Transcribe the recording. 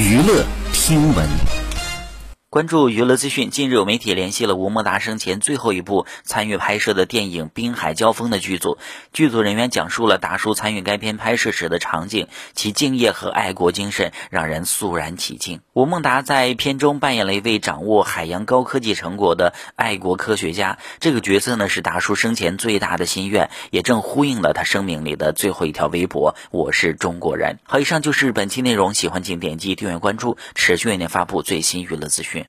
娱乐听闻。关注娱乐资讯，近日有媒体联系了吴孟达生前最后一部参与拍摄的电影《滨海交锋》的剧组，剧组人员讲述了达叔参与该片拍摄时的场景，其敬业和爱国精神让人肃然起敬。吴孟达在片中扮演了一位掌握海洋高科技成果的爱国科学家，这个角色呢是达叔生前最大的心愿，也正呼应了他生命里的最后一条微博：“我是中国人。”好，以上就是本期内容，喜欢请点击订阅关注，持续为您发布最新娱乐资讯。